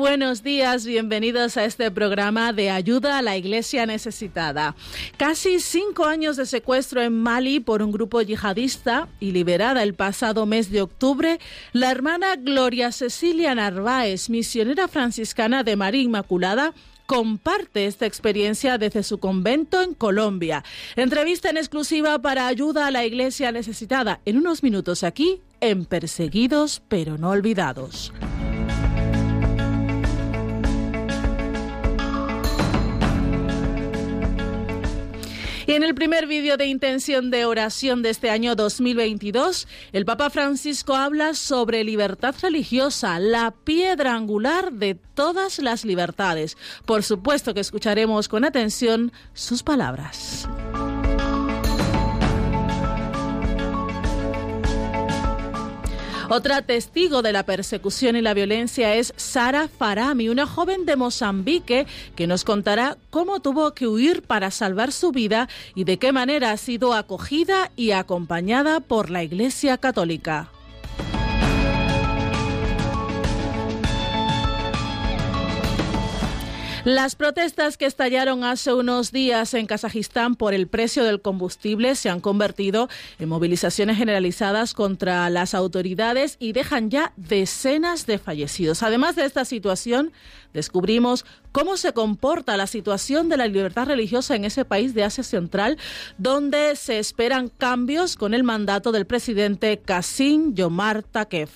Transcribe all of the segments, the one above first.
Buenos días, bienvenidos a este programa de ayuda a la iglesia necesitada. Casi cinco años de secuestro en Mali por un grupo yihadista y liberada el pasado mes de octubre, la hermana Gloria Cecilia Narváez, misionera franciscana de María Inmaculada, comparte esta experiencia desde su convento en Colombia. Entrevista en exclusiva para ayuda a la iglesia necesitada en unos minutos aquí en Perseguidos pero no olvidados. Y en el primer vídeo de intención de oración de este año 2022, el Papa Francisco habla sobre libertad religiosa, la piedra angular de todas las libertades. Por supuesto que escucharemos con atención sus palabras. Otra testigo de la persecución y la violencia es Sara Farami, una joven de Mozambique que nos contará cómo tuvo que huir para salvar su vida y de qué manera ha sido acogida y acompañada por la Iglesia Católica. Las protestas que estallaron hace unos días en Kazajistán por el precio del combustible se han convertido en movilizaciones generalizadas contra las autoridades y dejan ya decenas de fallecidos. Además de esta situación, descubrimos cómo se comporta la situación de la libertad religiosa en ese país de Asia Central, donde se esperan cambios con el mandato del presidente Kasim Yomar Takev.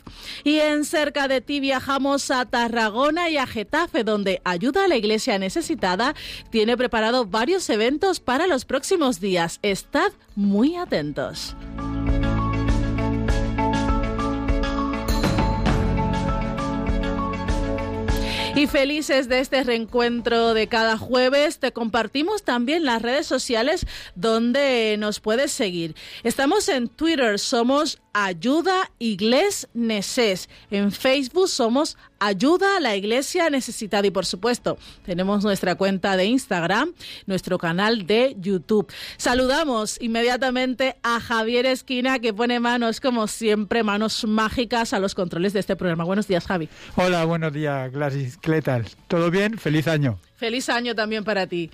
Y en cerca de ti viajamos a Tarragona y a Getafe, donde ayuda a la iglesia necesitada tiene preparado varios eventos para los próximos días. Estad muy atentos. Y felices de este reencuentro de cada jueves, te compartimos también las redes sociales donde nos puedes seguir. Estamos en Twitter, somos Ayuda Igles Neces. En Facebook somos Ayuda a la Iglesia Necesitada. Y por supuesto, tenemos nuestra cuenta de Instagram, nuestro canal de YouTube. Saludamos inmediatamente a Javier Esquina, que pone manos, como siempre, manos mágicas a los controles de este programa. Buenos días, Javi. Hola, buenos días, Gladys. ¿Qué? ¿Todo bien? Feliz año. Feliz año también para ti.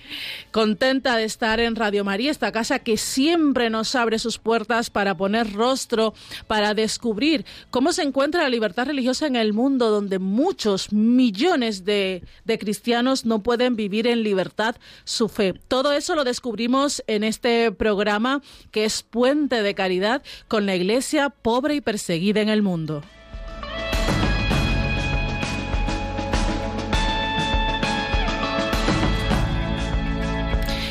Contenta de estar en Radio María, esta casa que siempre nos abre sus puertas para poner rostro, para descubrir cómo se encuentra la libertad religiosa en el mundo donde muchos millones de, de cristianos no pueden vivir en libertad su fe. Todo eso lo descubrimos en este programa que es Puente de Caridad con la iglesia pobre y perseguida en el mundo.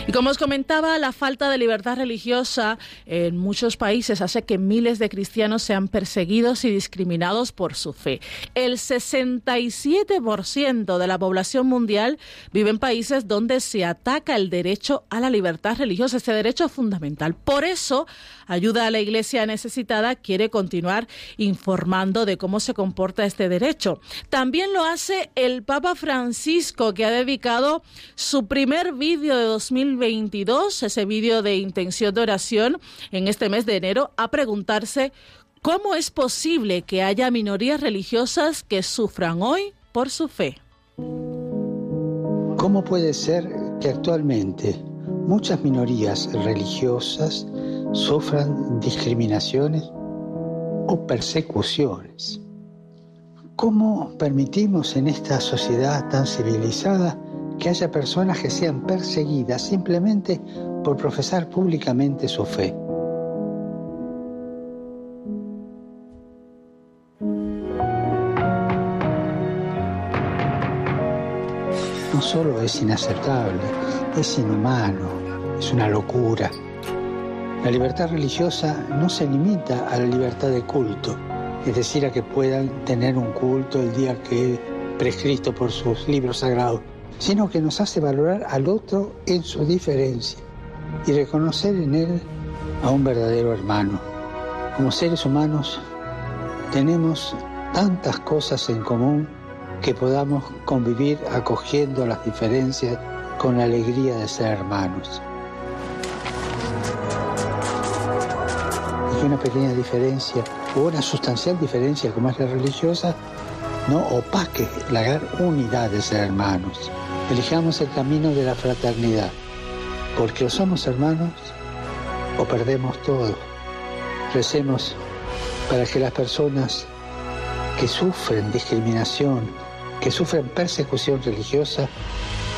Y como os comentaba, la falta de libertad religiosa en muchos países hace que miles de cristianos sean perseguidos y discriminados por su fe. El 67% de la población mundial vive en países donde se ataca el derecho a la libertad religiosa, este derecho fundamental. Por eso, Ayuda a la Iglesia Necesitada quiere continuar informando de cómo se comporta este derecho. También lo hace el Papa Francisco, que ha dedicado su primer vídeo de 2022, ese vídeo de intención de oración, en este mes de enero, a preguntarse cómo es posible que haya minorías religiosas que sufran hoy por su fe. ¿Cómo puede ser que actualmente muchas minorías religiosas sufran discriminaciones o persecuciones. ¿Cómo permitimos en esta sociedad tan civilizada que haya personas que sean perseguidas simplemente por profesar públicamente su fe? No solo es inaceptable, es inhumano, es una locura. La libertad religiosa no se limita a la libertad de culto, es decir, a que puedan tener un culto el día que prescrito por sus libros sagrados, sino que nos hace valorar al otro en su diferencia y reconocer en él a un verdadero hermano. Como seres humanos tenemos tantas cosas en común que podamos convivir acogiendo las diferencias con la alegría de ser hermanos. Y una pequeña diferencia o una sustancial diferencia como es la religiosa no opaque la gran unidad de ser hermanos. Elijamos el camino de la fraternidad, porque o somos hermanos o perdemos todo. Recemos para que las personas que sufren discriminación, que sufren persecución religiosa,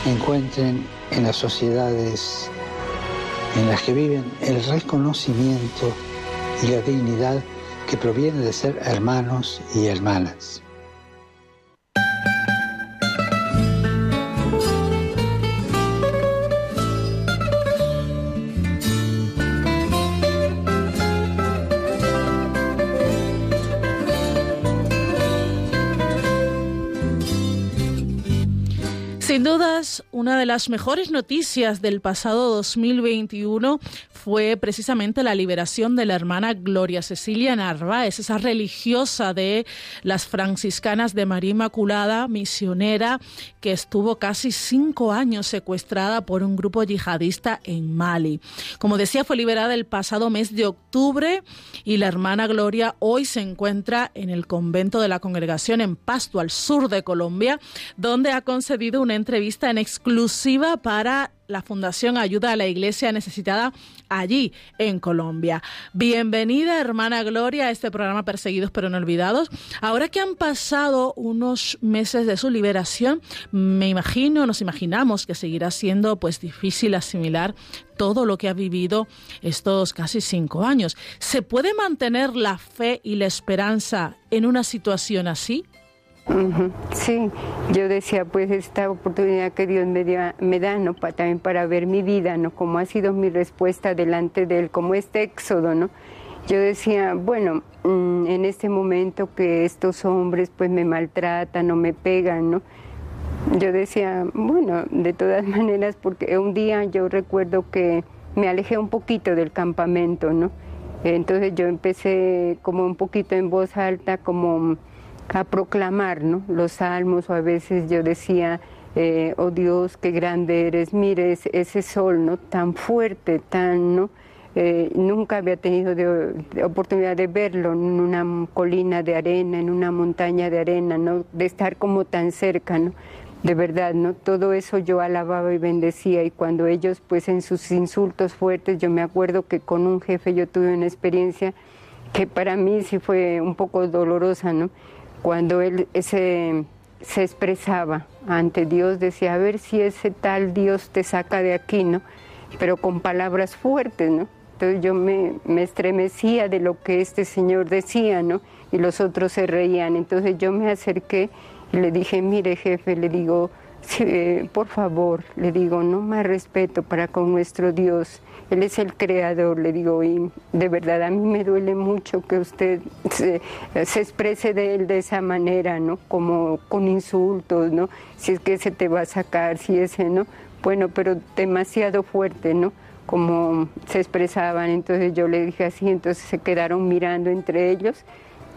encuentren en las sociedades en las que viven el reconocimiento y la dignidad que proviene de ser hermanos y hermanas. Una de las mejores noticias del pasado 2021 fue precisamente la liberación de la hermana Gloria Cecilia Narváez, esa religiosa de las franciscanas de María Inmaculada, misionera, que estuvo casi cinco años secuestrada por un grupo yihadista en Mali. Como decía, fue liberada el pasado mes de octubre y la hermana Gloria hoy se encuentra en el convento de la congregación en Pasto, al sur de Colombia, donde ha concedido una entrevista en exclusiva para la Fundación Ayuda a la Iglesia Necesitada allí en Colombia. Bienvenida, hermana Gloria, a este programa Perseguidos pero no olvidados. Ahora que han pasado unos meses de su liberación, me imagino, nos imaginamos que seguirá siendo pues difícil asimilar todo lo que ha vivido estos casi cinco años. ¿Se puede mantener la fe y la esperanza en una situación así? Sí, yo decía, pues esta oportunidad que Dios me, me da, ¿no? también para ver mi vida, ¿no? Como ha sido mi respuesta delante de Él, como este éxodo, ¿no? Yo decía, bueno, mm, en este momento que estos hombres pues me maltratan o me pegan, ¿no? Yo decía, bueno, de todas maneras, porque un día yo recuerdo que me alejé un poquito del campamento, ¿no? Entonces yo empecé como un poquito en voz alta, como a proclamar ¿no? los salmos o a veces yo decía, eh, oh Dios, qué grande eres, mire ese, sol ¿no? tan fuerte, tan... ¿no? Eh, nunca había tenido oportunidad de verlo en una colina de arena, en una montaña de arena, ¿no? de estar como tan cerca. ¿no? De verdad, ¿no? todo eso yo alababa y bendecía y cuando ellos pues en sus insultos fuertes, yo me acuerdo que con un jefe yo tuve una experiencia que para mí sí fue un poco dolorosa, ¿no? Cuando él se, expresaba ante Dios, decía, a ver si ese tal Dios te saca de aquí, ¿no? Pero con palabras fuertes, ¿no? Entonces yo me, me, estremecía de lo que este señor decía, ¿no? Y los otros se reían. Entonces yo me acerqué y le dije, mire jefe, le digo, eh, por favor, le digo, no más respeto para con nuestro Dios. Él es el creador, le digo, y de verdad a mí me duele mucho que usted se, exprese de él de esa manera, ¿no? Como con insultos, ¿no? Si es que ese te va a sacar, si ese, ¿no? Bueno, pero demasiado fuerte, ¿no? Como se expresaban, entonces yo le dije así, entonces se quedaron mirando entre ellos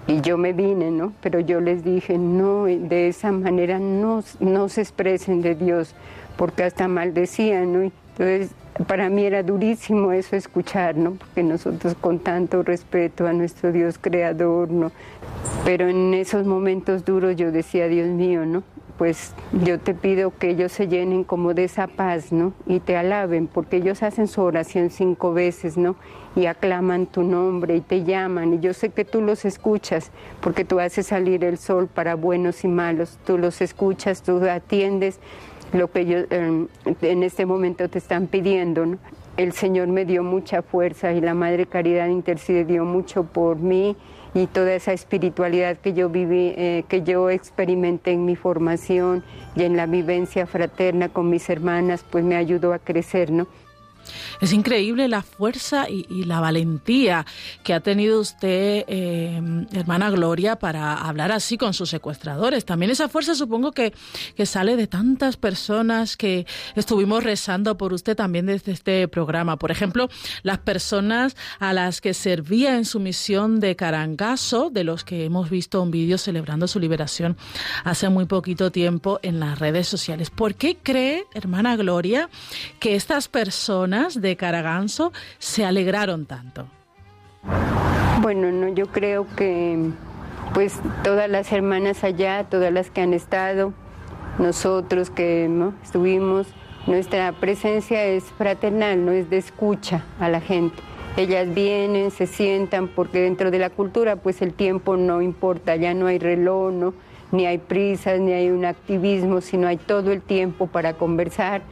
y yo me vine, ¿no? Pero yo les dije, no, de esa manera no, no se expresen de Dios, porque hasta maldecían, ¿no? Entonces para mí era durísimo eso escuchar, ¿no? Porque nosotros con tanto respeto a nuestro Dios creador, ¿no? Pero en esos momentos duros yo decía, Dios mío, ¿no? Pues yo te pido que ellos se llenen como de esa paz, ¿no? Y te alaben, porque ellos hacen su oración cinco veces, ¿no? Y aclaman tu nombre y te llaman. Y yo sé que tú los escuchas, porque tú haces salir el sol para buenos y malos. Tú los escuchas, tú atiendes lo que ellos em, en este momento te están pidiendo. El Señor me dio mucha fuerza y la Madre Caridad intercedió mucho por mí y toda esa espiritualidad que yo viví, eh, que yo experimenté en mi formación y en la vivencia fraterna con mis hermanas, pues me ayudó a crecer, ¿no? Es increíble la fuerza y, la valentía que ha tenido usted, eh, hermana Gloria, para hablar así con sus secuestradores. También esa fuerza supongo que, que sale de tantas personas que estuvimos rezando por usted también desde este programa. Por ejemplo, las personas a las que servía en su misión de Carangazo, de los que hemos visto un vídeo celebrando su liberación hace muy poquito tiempo en las redes sociales. ¿Por qué cree, hermana Gloria, que estas personas de Caraganzo se alegraron tanto? Bueno, no, yo creo que pues todas las hermanas allá, todas las que han estado, nosotros que ¿no? estuvimos, nuestra presencia es fraternal, no es de escucha a la gente. Ellas vienen, se sientan, porque dentro de la cultura pues el tiempo no importa, ya no hay reloj, ¿no? ni hay prisas, ni hay un activismo, sino hay todo el tiempo para conversar.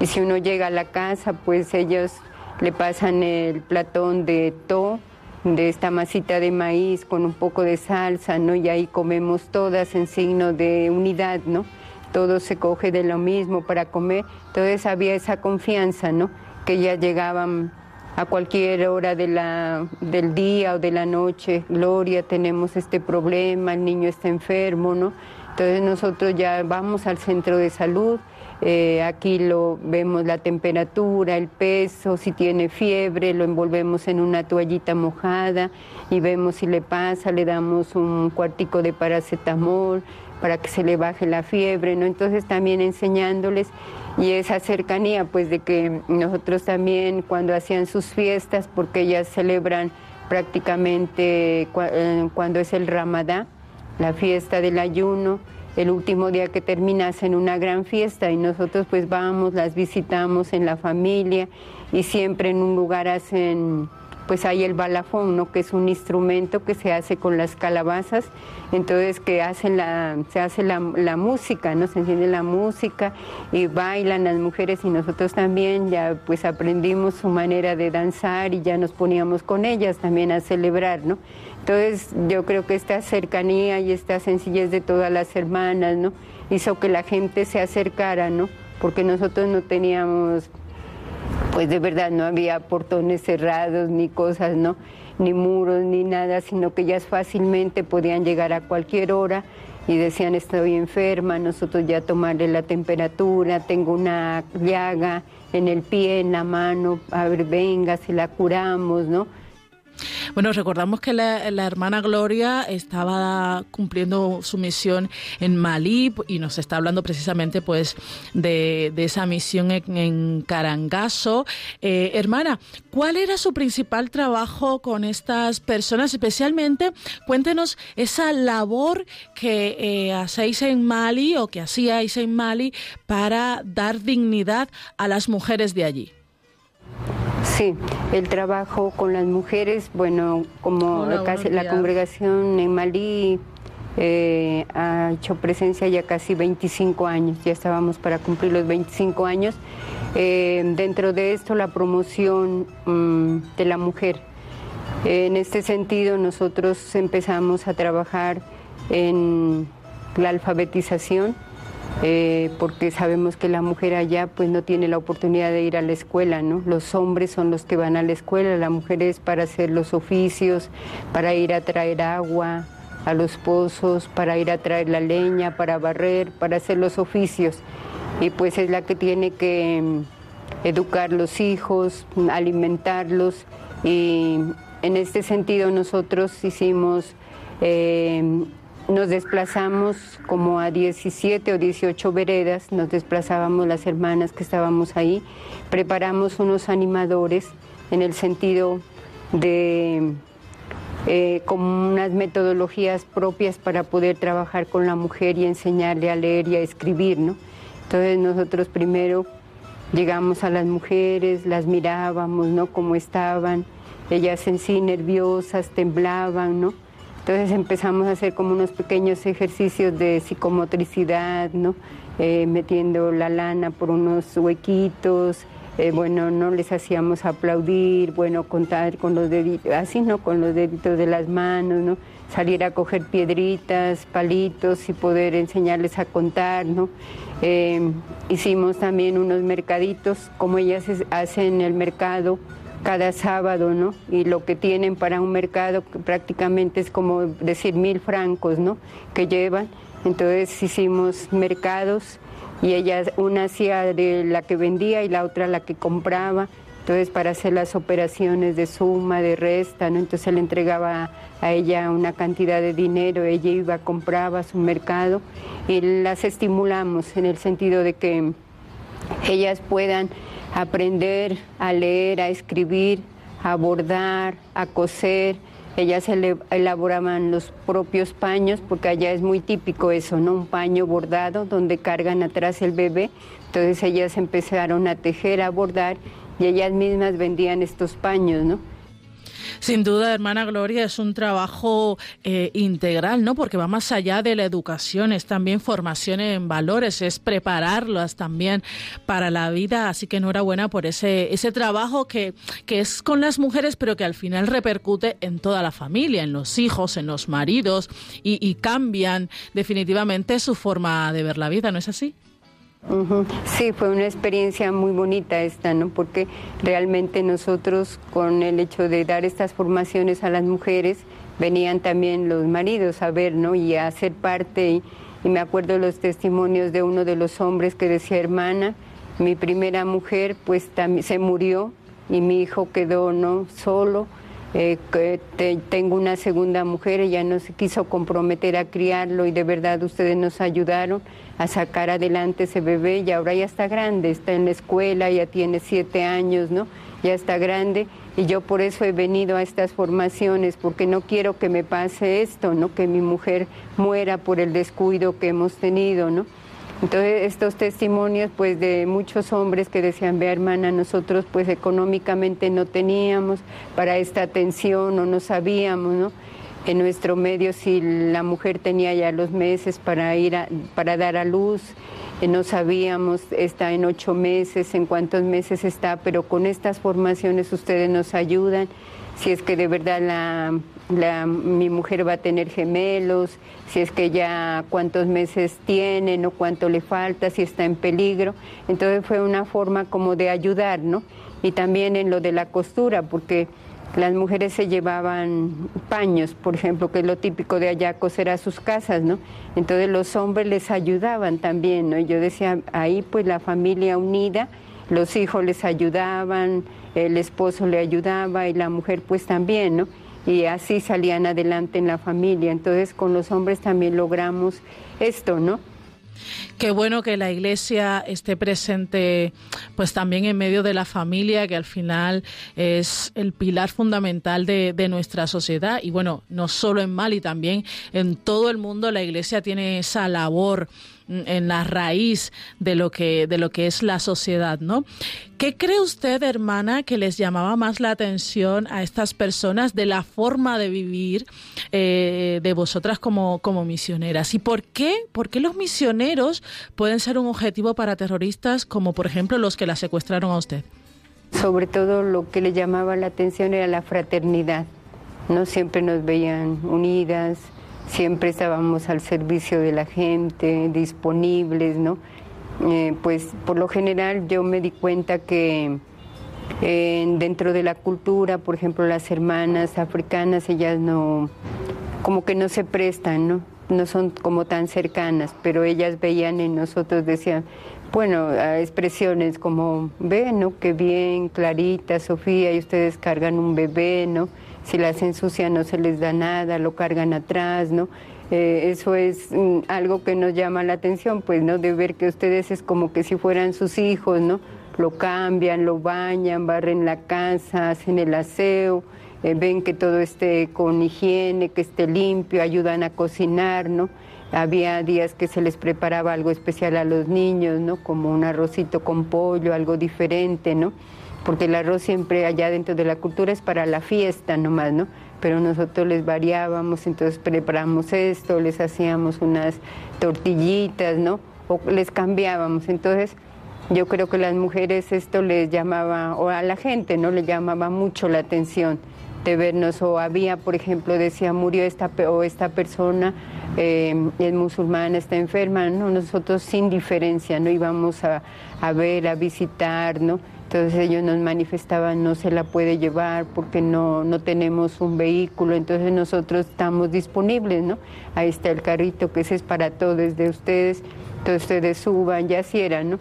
Y si uno llega a la casa, pues ellos le pasan el platón de to, de esta masita de maíz con un poco de salsa, ¿no? Y ahí comemos todas en signo de unidad, ¿no? Todo se coge de lo mismo para comer. Entonces había esa confianza, ¿no? Que ya llegaban a cualquier hora de la, del día o de la noche, Gloria, tenemos este problema, el niño está enfermo, ¿no? Entonces nosotros ya vamos al centro de salud, eh, aquí lo vemos la temperatura, el peso, si tiene fiebre, lo envolvemos en una toallita mojada y vemos si le pasa, le damos un cuartico de paracetamol para que se le baje la fiebre, ¿no? Entonces también enseñándoles y esa cercanía, pues de que nosotros también cuando hacían sus fiestas, porque ellas celebran prácticamente eh, cuando es el Ramadá, la fiesta del ayuno, el último día que termina hacen una gran fiesta y nosotros pues vamos, las visitamos en la familia y siempre en un lugar hacen pues hay el balafón, ¿no? que es un instrumento que se hace con las calabazas, entonces que hacen la, se hace la, música, ¿no? se enciende la música y bailan las mujeres y nosotros también ya pues aprendimos su manera de danzar y ya nos poníamos con ellas también a celebrar, ¿no? Entonces yo creo que esta cercanía y esta sencillez de todas las hermanas, ¿no? Hizo que la gente se acercara, ¿no? Porque nosotros no teníamos, pues de verdad no había portones cerrados ni cosas, ¿no? Ni muros ni nada, sino que ellas fácilmente podían llegar a cualquier hora y decían estoy enferma, nosotros ya tomarle la temperatura, tengo una llaga en el pie, en la mano, a ver, venga, si la curamos, ¿no? Bueno, recordamos que la, hermana Gloria estaba cumpliendo su misión en Malí y nos está hablando precisamente pues de, esa misión en, Carangazo. Eh, hermana, ¿cuál era su principal trabajo con estas personas? Especialmente, cuéntenos esa labor que eh, hacéis en Mali o que hacíais en Mali para dar dignidad a las mujeres de allí. Sí, el trabajo con las mujeres, bueno, como casi la congregación en Malí eh, ha hecho presencia ya casi 25 años, ya estábamos para cumplir los 25 años. Eh, dentro de esto, la promoción mm, de la mujer. en este sentido, nosotros empezamos a trabajar en la alfabetización eh, porque sabemos que la mujer allá pues no tiene la oportunidad de ir a la escuela, ¿no? Los hombres son los que van a la escuela, la mujer es para hacer los oficios, para ir a traer agua a los pozos, para ir a traer la leña, para barrer, para hacer los oficios. Y pues es la que tiene que mm, educar los hijos, alimentarlos y en este sentido nosotros hicimos eh, nos desplazamos como a 17 o 18 veredas, nos desplazábamos las hermanas que estábamos ahí, preparamos unos animadores en el sentido de eh, unas metodologías propias para poder trabajar con la mujer y enseñarle a leer y a escribir, ¿no? Entonces nosotros primero llegamos a las mujeres, las mirábamos, ¿no? Cómo estaban, ellas en sí nerviosas, temblaban, ¿no? Entonces empezamos a hacer como unos pequeños ejercicios de psicomotricidad, ¿no? Eh, metiendo la lana por unos huequitos, eh, bueno, no les hacíamos aplaudir, bueno, contar con los deditos, así, ¿no? Con los deditos de las manos, ¿no? Salir a coger piedritas, palitos y poder enseñarles a contar, ¿no? Eh, hicimos también unos mercaditos, como ellas hacen el mercado cada sábado, ¿no? Y lo que tienen para un mercado prácticamente es como decir mil francos, ¿no? Que llevan. Entonces hicimos mercados y ella una hacía de la que vendía y la otra la que compraba. Entonces para hacer las operaciones de suma, de resta, ¿no? Entonces le entregaba a ella una cantidad de dinero, ella iba, compraba su mercado y las estimulamos en el sentido de que ellas puedan aprender a leer, a escribir, a bordar, a coser, ellas elaboraban los propios paños, porque allá es muy típico eso, ¿no? Un paño bordado donde cargan atrás el bebé. Entonces ellas empezaron a tejer, a bordar y ellas mismas vendían estos paños, ¿no? Sin duda, hermana Gloria, es un trabajo eh, integral, ¿no? Porque va más allá de la educación, es también formación en valores, es prepararlas también para la vida. Así que enhorabuena por ese, ese trabajo que, que es con las mujeres, pero que al final repercute en toda la familia, en los hijos, en los maridos y, y cambian definitivamente su forma de ver la vida, ¿no es así? Sí, fue una experiencia muy bonita esta, ¿no? Porque realmente nosotros con el hecho de dar estas formaciones a las mujeres, venían también los maridos a ver, ¿no? Y a ser parte. Y, me acuerdo los testimonios de uno de los hombres que decía, hermana, mi primera mujer pues se murió y mi hijo quedó, ¿no? Solo. Eh, tengo una segunda mujer, ella no se quiso comprometer a criarlo y de verdad ustedes nos ayudaron a sacar adelante ese bebé y ahora ya está grande, está en la escuela, ya tiene siete años, ¿no? Ya está grande y yo por eso he venido a estas formaciones porque no quiero que me pase esto, ¿no? Que mi mujer muera por el descuido que hemos tenido, ¿no? Entonces estos testimonios pues de muchos hombres que decían, ve hermana, nosotros pues económicamente no teníamos para esta atención o no sabíamos, ¿no? en nuestro medio si la mujer tenía ya los meses para ir para dar a luz, eh, no sabíamos, está en ocho meses, en cuántos meses está, pero con estas formaciones ustedes nos ayudan, si es que de verdad la, mi mujer va a tener gemelos, si es que ya cuántos meses tiene, no cuánto le falta, si está en peligro. Entonces fue una forma como de ayudar, ¿no? Y también en lo de la costura, porque las mujeres se llevaban paños, por ejemplo, que es lo típico de allá coser a sus casas, ¿no? Entonces los hombres les ayudaban también, ¿no? Yo decía, ahí pues la familia unida, los hijos les ayudaban, el esposo le ayudaba y la mujer pues también, ¿no? Y así salían adelante en la familia. Entonces con los hombres también logramos esto, ¿no? Qué bueno que la Iglesia esté presente, pues también en medio de la familia, que al final es el pilar fundamental de, de nuestra sociedad. Y bueno, no solo en Mali, también en todo el mundo la Iglesia tiene esa labor en la raíz de lo que de lo que es la sociedad, ¿no? ¿Qué cree usted, hermana, que les llamaba más la atención a estas personas de la forma de vivir eh, de vosotras como, como misioneras? ¿Y por qué? ¿Por qué los misioneros pueden ser un objetivo para terroristas como, por ejemplo, los que la secuestraron a usted? Sobre todo lo que le llamaba la atención era la fraternidad. No siempre nos veían unidas, siempre estábamos al servicio de la gente, disponibles, ¿no? Eh, pues por lo general yo me di cuenta que eh, dentro de la cultura, por ejemplo, las hermanas africanas, ellas no, como que no se prestan, ¿no? No son como tan cercanas, pero ellas veían en nosotros, decían, bueno, expresiones como, ven, ¿no? Qué bien, Clarita, Sofía, y ustedes cargan un bebé, ¿no? Si las ensucian no se les da nada, lo cargan atrás, ¿no? Eh, eso es mm, algo que nos llama la atención, pues, ¿no? De ver que ustedes es como que si fueran sus hijos, ¿no? Lo cambian, lo bañan, barren la casa, hacen el aseo, eh, ven que todo esté con higiene, que esté limpio, ayudan a cocinar, ¿no? Había días que se les preparaba algo especial a los niños, ¿no? Como un arrocito con pollo, algo diferente, ¿no? Porque el arroz siempre allá dentro de la cultura es para la fiesta nomás, ¿no? Pero nosotros les variábamos, entonces preparamos esto, les hacíamos unas tortillitas, ¿no? O les cambiábamos. Entonces, Yo creo que las mujeres esto les llamaba, o a la gente no le llamaba mucho la atención de vernos, o había, por ejemplo, decía, murió esta, o esta persona, eh, es musulmana, está enferma, ¿no? nosotros sin diferencia no íbamos a, a ver, a visitar, ¿no? Entonces ellos nos manifestaban, no se la puede llevar porque no, no tenemos un vehículo, entonces nosotros estamos disponibles, ¿no? Ahí está el carrito que ese es para todos de ustedes, entonces ustedes suban, ya así era, ¿no?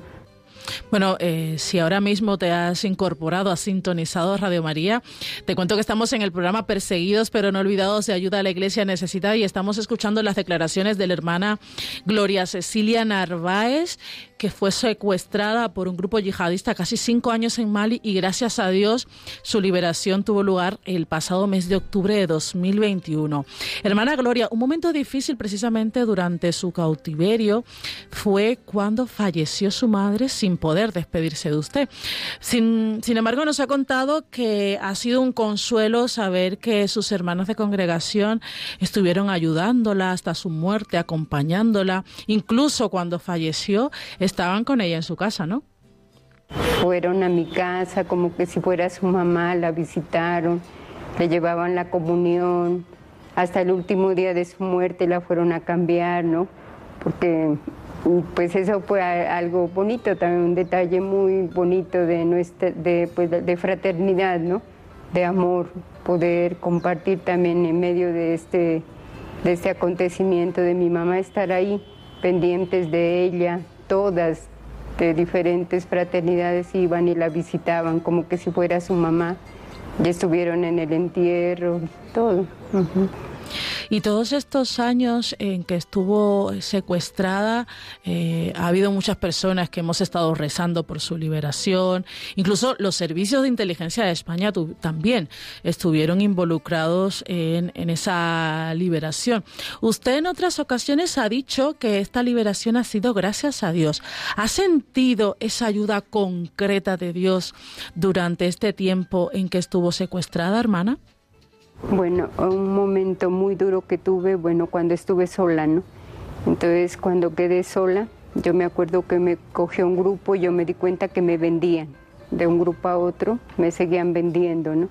Bueno, eh, si ahora mismo te has incorporado, has sintonizado Radio María, te cuento que estamos en el programa Perseguidos pero no olvidados de ayuda a la Iglesia necesitada y estamos escuchando las declaraciones de la hermana Gloria Cecilia Narváez, que fue secuestrada por un grupo yihadista casi cinco años en Mali y gracias a Dios su liberación tuvo lugar el pasado mes de octubre de 2021. Hermana Gloria, un momento difícil precisamente durante su cautiverio fue cuando falleció su madre sin poder despedirse de usted. Sin, sin embargo, nos ha contado que ha sido un consuelo saber que sus hermanos de congregación estuvieron ayudándola hasta su muerte, acompañándola, incluso cuando falleció estaban con ella en su casa, ¿no? Fueron a mi casa como que si fuera su mamá, la visitaron, le llevaban la comunión, hasta el último día de su muerte la fueron a cambiar, ¿no? Porque pues eso fue algo bonito, también un detalle muy bonito de nuestra, de, pues, de fraternidad, ¿no? De amor, poder compartir también en medio de este, de este acontecimiento de mi mamá estar ahí, pendientes de ella, todas de diferentes fraternidades iban y la visitaban como que si fuera su mamá. Y estuvieron en el entierro, todo. Y todos estos años en que estuvo secuestrada, eh, ha habido muchas personas que hemos estado rezando por su liberación. Incluso los servicios de inteligencia de España también estuvieron involucrados en, en esa liberación. Usted en otras ocasiones ha dicho que esta liberación ha sido gracias a Dios. ¿Ha sentido esa ayuda concreta de Dios durante este tiempo en que estuvo secuestrada, hermana? Bueno, un momento muy duro que tuve, bueno, cuando estuve sola, ¿no? Entonces, cuando quedé sola, yo me acuerdo que me cogió un grupo y yo me di cuenta que me vendían. De un grupo a otro, me seguían vendiendo, ¿no?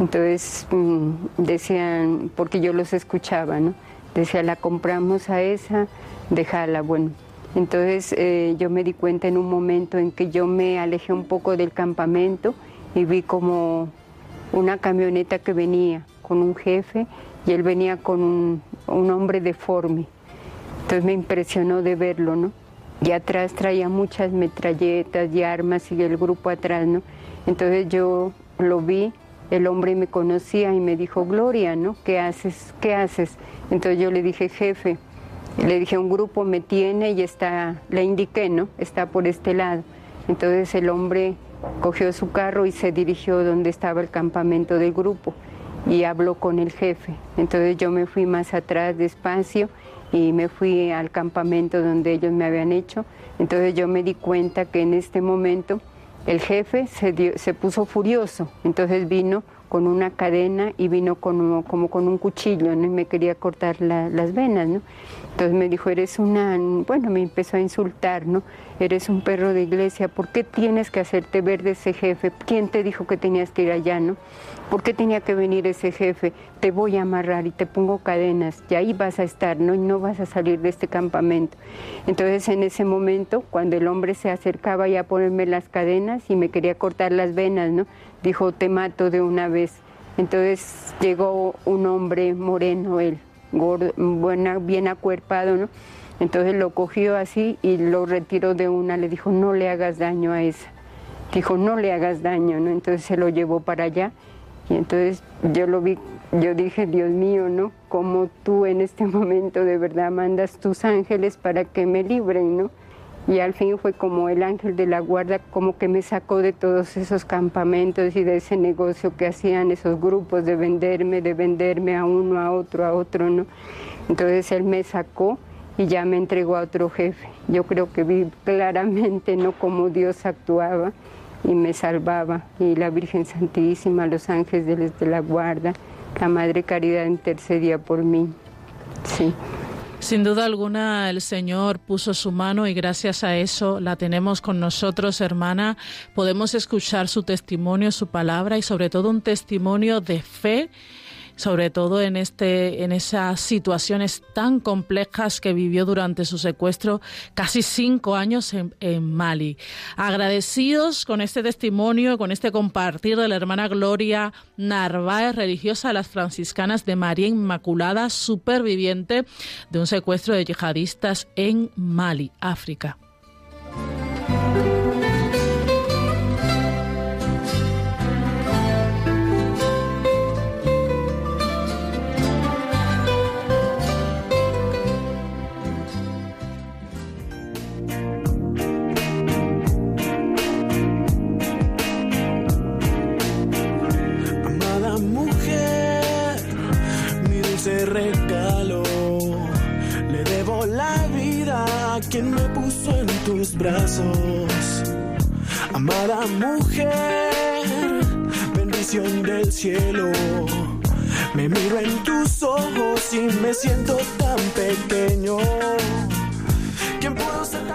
Entonces, mm, decían, porque yo los escuchaba, ¿no? Decía, la compramos a esa, déjala, bueno. Entonces, eh, yo me di cuenta en un momento en que yo me alejé un poco del campamento y vi como una camioneta que venía con un jefe y él venía con un, hombre deforme. Entonces me impresionó de verlo, ¿no? Y atrás traía muchas metralletas y armas y el grupo atrás, ¿no? Entonces yo lo vi, el hombre me conocía y me dijo, Gloria, ¿no? ¿Qué haces? ¿Qué haces? Entonces yo le dije, jefe, le dije, un grupo me tiene y está, le indiqué, ¿no? Está por este lado. Entonces el hombre cogió su carro y se dirigió donde estaba el campamento del grupo y habló con el jefe. Entonces yo me fui más atrás despacio y me fui al campamento donde ellos me habían hecho. Entonces yo me di cuenta que en este momento el jefe se, se puso furioso. Entonces vino con una cadena y vino con, como con un cuchillo, ¿no? Me quería cortar las venas, ¿no? Entonces me dijo, eres una, bueno, me empezó a insultar, ¿no? Eres un perro de iglesia, ¿por qué tienes que hacerte ver de ese jefe? ¿Quién te dijo que tenías que ir allá, no? ¿Por qué tenía que venir ese jefe? Te voy a amarrar y te pongo cadenas y ahí vas a estar, ¿no? Y no vas a salir de este campamento. Entonces en ese momento, cuando el hombre se acercaba ya a ponerme las cadenas y me quería cortar las venas, ¿no? Dijo, te mato de una vez. Entonces llegó un hombre moreno, él, gordo, buena, bien acuerpado, ¿no? Entonces lo cogió así y lo retiró de una, le dijo, no le hagas daño a esa. Dijo, no le hagas daño, ¿no? Entonces se lo llevó para allá y entonces yo lo vi, yo dije, Dios mío, ¿no? Como tú en este momento de verdad mandas tus ángeles para que me libren, ¿no? Y al fin fue como el ángel de la guarda, como que me sacó de todos esos campamentos y de ese negocio que hacían esos grupos de venderme, de venderme a uno, a otro, a otro, ¿no? Entonces él me sacó y ya me entregó a otro jefe. Yo creo que vi claramente, ¿no? Cómo Dios actuaba y me salvaba. Y la Virgen Santísima, los ángeles de la guarda, la Madre Caridad intercedía por mí. Sí. Sin duda alguna el Señor puso su mano y gracias a eso la tenemos con nosotros, hermana. Podemos escuchar su testimonio, su palabra y sobre todo un testimonio de fe sobre todo en, este, en esas situaciones tan complejas que vivió durante su secuestro, casi cinco años en, Mali. Agradecidos con este testimonio, con este compartir de la hermana Gloria Narváez, religiosa de las franciscanas de María Inmaculada, superviviente de un secuestro de yihadistas en Mali, África. Amada mujer, bendición del cielo. Me miro en tus ojos y me siento tan pequeño.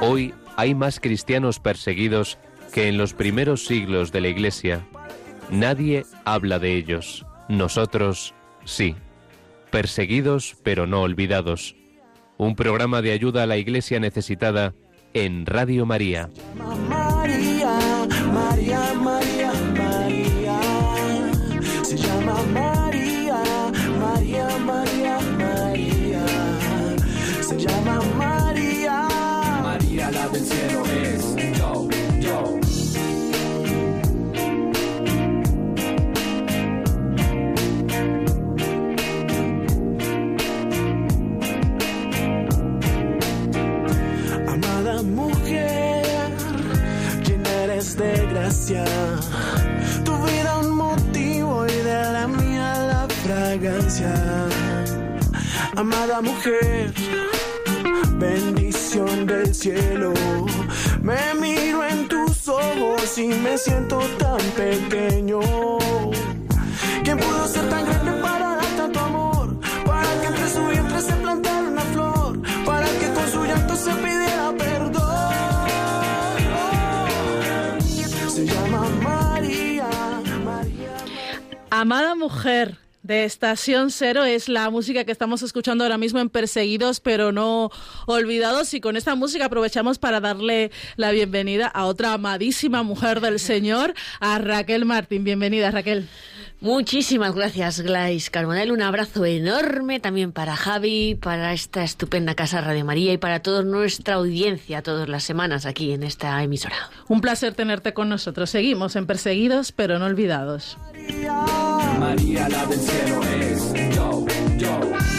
Hoy hay más cristianos perseguidos que en los primeros siglos de la Iglesia. Nadie habla de ellos. Nosotros sí. Perseguidos pero no olvidados un programa de ayuda a la iglesia necesitada en Radio María. Amada mujer, bendición del cielo. Me miro en tus ojos y me siento tan pequeño. ¿Quién pudo ser tan grande para dar tanto amor? Para que entre su vientre se plantara una flor. Para que con su llanto se pidiera perdón. Amada mujer de Estación Cero es la música que estamos escuchando ahora mismo en Perseguidos pero no olvidados y con esta música aprovechamos para darle la bienvenida a otra amadísima mujer del Señor, a Raquel Martín. Bienvenida Raquel. Muchísimas gracias, Glais Carbonell. Un abrazo enorme también para Javi, para esta estupenda casa Radio María y para toda nuestra audiencia todas las semanas aquí en esta emisora. Un placer tenerte con nosotros. Seguimos en Perseguidos pero no olvidados. María, la del cielo es yo, yo.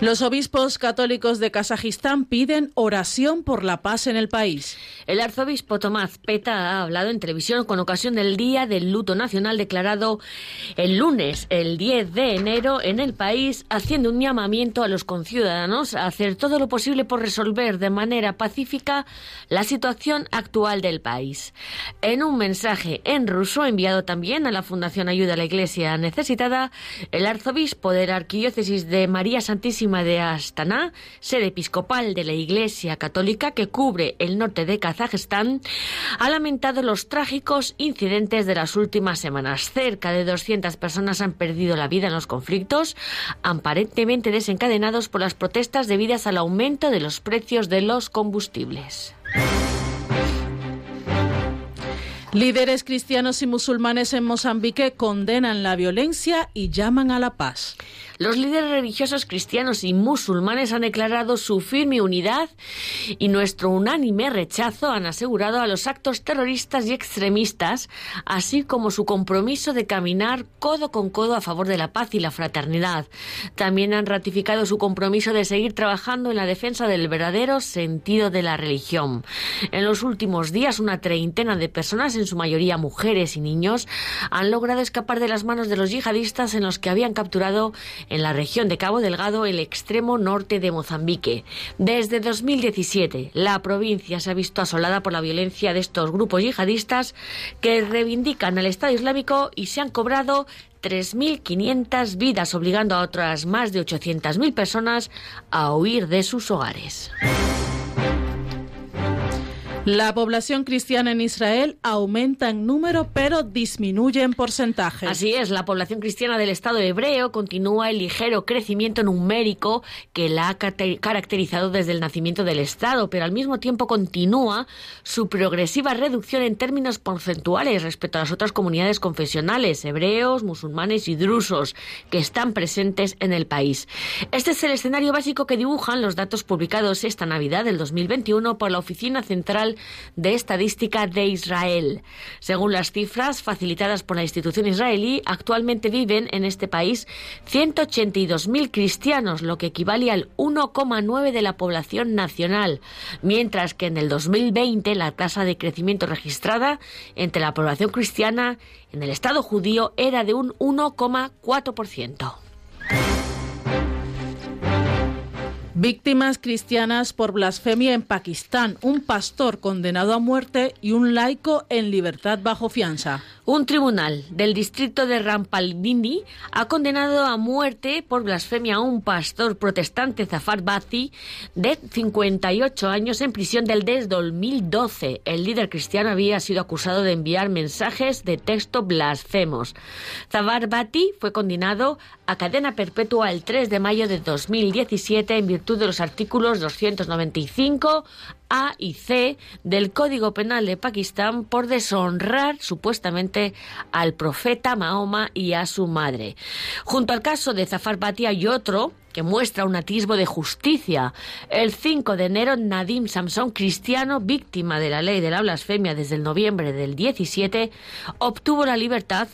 Los obispos católicos de Kazajistán piden oración por la paz en el país. El arzobispo Tomás Peta ha hablado en televisión con ocasión del Día del Luto Nacional declarado el lunes, el 10 de enero, en el país, haciendo un llamamiento a los conciudadanos a hacer todo lo posible por resolver de manera pacífica la situación actual del país. En un mensaje en ruso enviado también a la Fundación Ayuda a la Iglesia Necesitada, el arzobispo de la Arquidiócesis de María Santísima de Astana, sede episcopal de la Iglesia Católica que cubre el norte de Kazajistán, ha lamentado los trágicos incidentes de las últimas semanas. Cerca de 200 personas han perdido la vida en los conflictos, aparentemente desencadenados por las protestas debidas al aumento de los precios de los combustibles. Líderes cristianos y musulmanes en Mozambique condenan la violencia y llaman a la paz. Los líderes religiosos cristianos y musulmanes han declarado su firme unidad y nuestro unánime rechazo han asegurado a los actos terroristas y extremistas, así como su compromiso de caminar codo con codo a favor de la paz y la fraternidad. También han ratificado su compromiso de seguir trabajando en la defensa del verdadero sentido de la religión. En los últimos días, una treintena de personas, en su mayoría mujeres y niños, han logrado escapar de las manos de los yihadistas en los que habían capturado en la región de Cabo Delgado, el extremo norte de Mozambique. Desde 2017, la provincia se ha visto asolada por la violencia de estos grupos yihadistas que reivindican al Estado Islámico y se han cobrado 3.500 vidas, obligando a otras más de 800.000 personas a huir de sus hogares. La población cristiana en Israel aumenta en número, pero disminuye en porcentaje. Así es, la población cristiana del Estado hebreo continúa el ligero crecimiento numérico que la ha caracterizado desde el nacimiento del Estado, pero al mismo tiempo continúa su progresiva reducción en términos porcentuales respecto a las otras comunidades confesionales, hebreos, musulmanes y drusos, que están presentes en el país. Este es el escenario básico que dibujan los datos publicados esta Navidad del 2021 por la Oficina Central de Estadística de Israel. Según las cifras facilitadas por la institución israelí, actualmente viven en este país 182.000 cristianos, lo que equivale al 1,9 de la población nacional, mientras que en el 2020 la tasa de crecimiento registrada entre la población cristiana en el Estado judío era de un 1,4%. Víctimas cristianas por blasfemia en Pakistán, un pastor condenado a muerte y un laico en libertad bajo fianza. Un tribunal del distrito de Rampalbindi ha condenado a muerte por blasfemia a un pastor protestante, Zafar Bati, de 58 años en prisión del desde 2012. El líder cristiano había sido acusado de enviar mensajes de texto blasfemos. Zafar Bati fue condenado a cadena perpetua el 3 de mayo de 2017 en virtud de los artículos 295 a y C del Código Penal de Pakistán por deshonrar supuestamente al profeta Mahoma y a su madre. Junto al caso de Zafar Bati hay otro que muestra un atisbo de justicia. El 5 de enero, Nadim Samson, cristiano, víctima de la ley de la blasfemia desde el noviembre del 17, obtuvo la libertad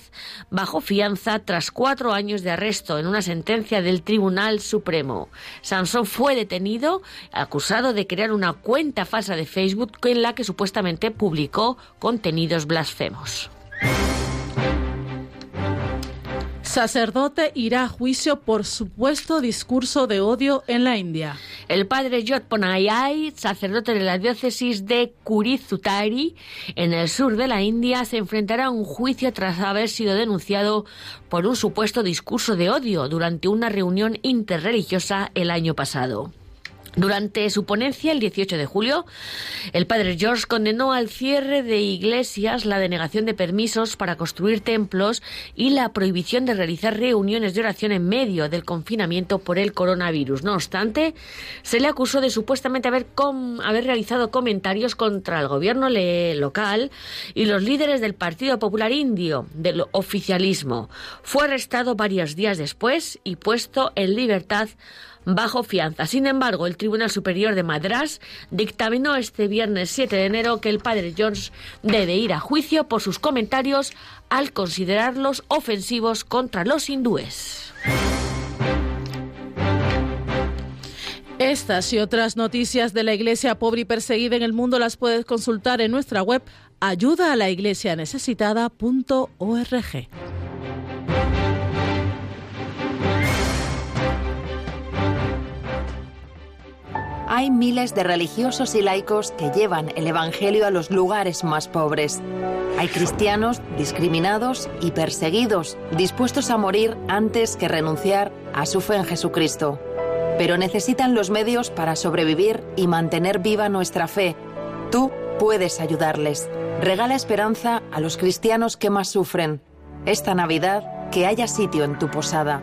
bajo fianza tras cuatro años de arresto en una sentencia del Tribunal Supremo. Samson fue detenido, acusado de crear una cuenta falsa de Facebook en la que supuestamente publicó contenidos blasfemos. Sacerdote irá a juicio por supuesto discurso de odio en la India. El padre Jotponayai, sacerdote de la diócesis de Kurizutari, en el sur de la India, se enfrentará a un juicio tras haber sido denunciado por un supuesto discurso de odio durante una reunión interreligiosa el año pasado. Durante su ponencia el 18 de julio, el padre George condenó al cierre de iglesias, la denegación de permisos para construir templos y la prohibición de realizar reuniones de oración en medio del confinamiento por el coronavirus. No obstante, se le acusó de supuestamente haber, haber realizado comentarios contra el gobierno local y los líderes del Partido Popular Indio, del oficialismo. Fue arrestado varios días después y puesto en libertad bajo fianza. Sin embargo, el Tribunal Superior de Madras dictaminó este viernes 7 de enero que el padre Jones debe ir a juicio por sus comentarios al considerarlos ofensivos contra los hindúes. Estas y otras noticias de la Iglesia pobre y perseguida en el mundo las puedes consultar en nuestra web ayuda a la iglesia necesitada.org. hay miles de religiosos y laicos que llevan el Evangelio a los lugares más pobres. Hay cristianos discriminados y perseguidos, dispuestos a morir antes que renunciar a su fe en Jesucristo. Pero necesitan los medios para sobrevivir y mantener viva nuestra fe. Tú puedes ayudarles. Regala esperanza a los cristianos que más sufren. Esta Navidad, que haya sitio en tu posada.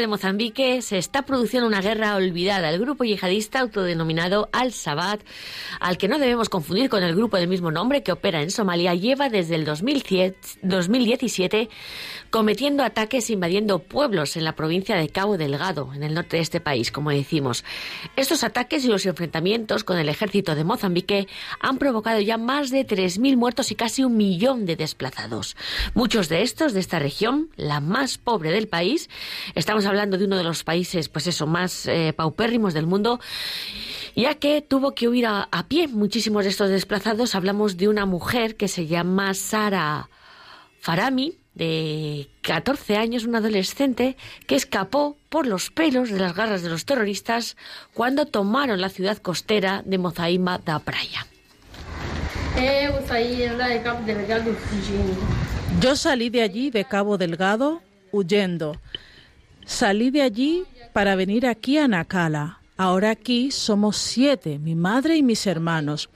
De Mozambique, se está produciendo una guerra olvidada. El grupo yihadista autodenominado Al-Shabaab, al que no debemos confundir con el grupo del mismo nombre que opera en Somalia, lleva desde el 2017 cometiendo ataques invadiendo pueblos en la provincia de Cabo Delgado, en el norte de este país, como decimos. Estos ataques y los enfrentamientos con el ejército de Mozambique han provocado ya más de 3.000 muertos y casi un millón de desplazados. Muchos de estos de esta región, la más pobre del país, estamos hablando de uno de los países, pues eso, más eh, paupérrimos del mundo, ya que tuvo que huir a, a pie muchísimos de estos desplazados. Hablamos de una mujer que se llama Sara Farami, de 14 años, un adolescente que escapó por los pelos de las garras de los terroristas cuando tomaron la ciudad costera de Mozaima da Praia. Yo salí de allí, de Cabo Delgado, huyendo. Salí de allí para venir aquí a Nacala. Ahora aquí somos siete, mi madre y mis hermanos.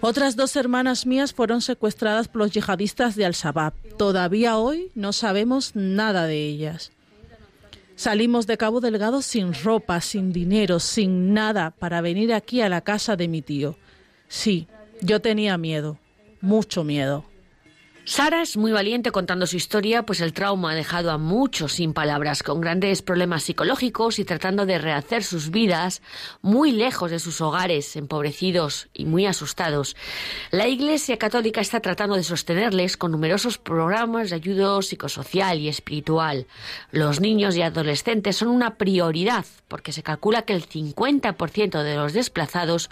Otras dos hermanas mías fueron secuestradas por los yihadistas de Al-Shabaab. Todavía hoy no sabemos nada de ellas. Salimos de Cabo Delgado sin ropa, sin dinero, sin nada para venir aquí a la casa de mi tío. Sí, yo tenía miedo, mucho miedo. Sara es muy valiente contando su historia, pues el trauma ha dejado a muchos sin palabras, con grandes problemas psicológicos y tratando de rehacer sus vidas muy lejos de sus hogares, empobrecidos y muy asustados. La Iglesia Católica está tratando de sostenerles con numerosos programas de ayuda psicosocial y espiritual. Los niños y adolescentes son una prioridad, porque se calcula que el 50% de los desplazados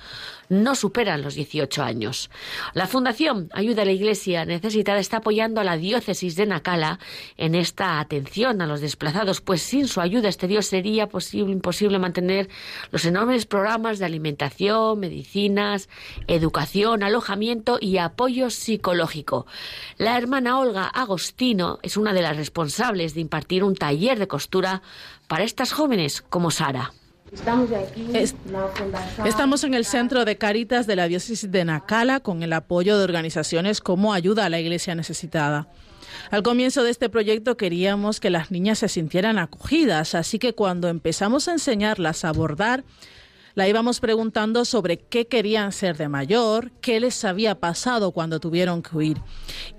no superan los 18 años. La Fundación Ayuda a la Iglesia Necesitada está apoyando a la diócesis de Nacala en esta atención a los desplazados, pues sin su ayuda exterior sería posible, imposible mantener los enormes programas de alimentación, medicinas, educación, alojamiento y apoyo psicológico. La hermana Olga Agostino es una de las responsables de impartir un taller de costura para estas jóvenes como Sara. Estamos aquí Estamos en el centro de Caritas de la diócesis de Nacala con el apoyo de organizaciones como Ayuda a la Iglesia Necesitada. Al comienzo de este proyecto queríamos que las niñas se sintieran acogidas, así que cuando empezamos a enseñarlas a abordar, la íbamos preguntando sobre qué querían ser de mayor, qué les había pasado cuando tuvieron que huir.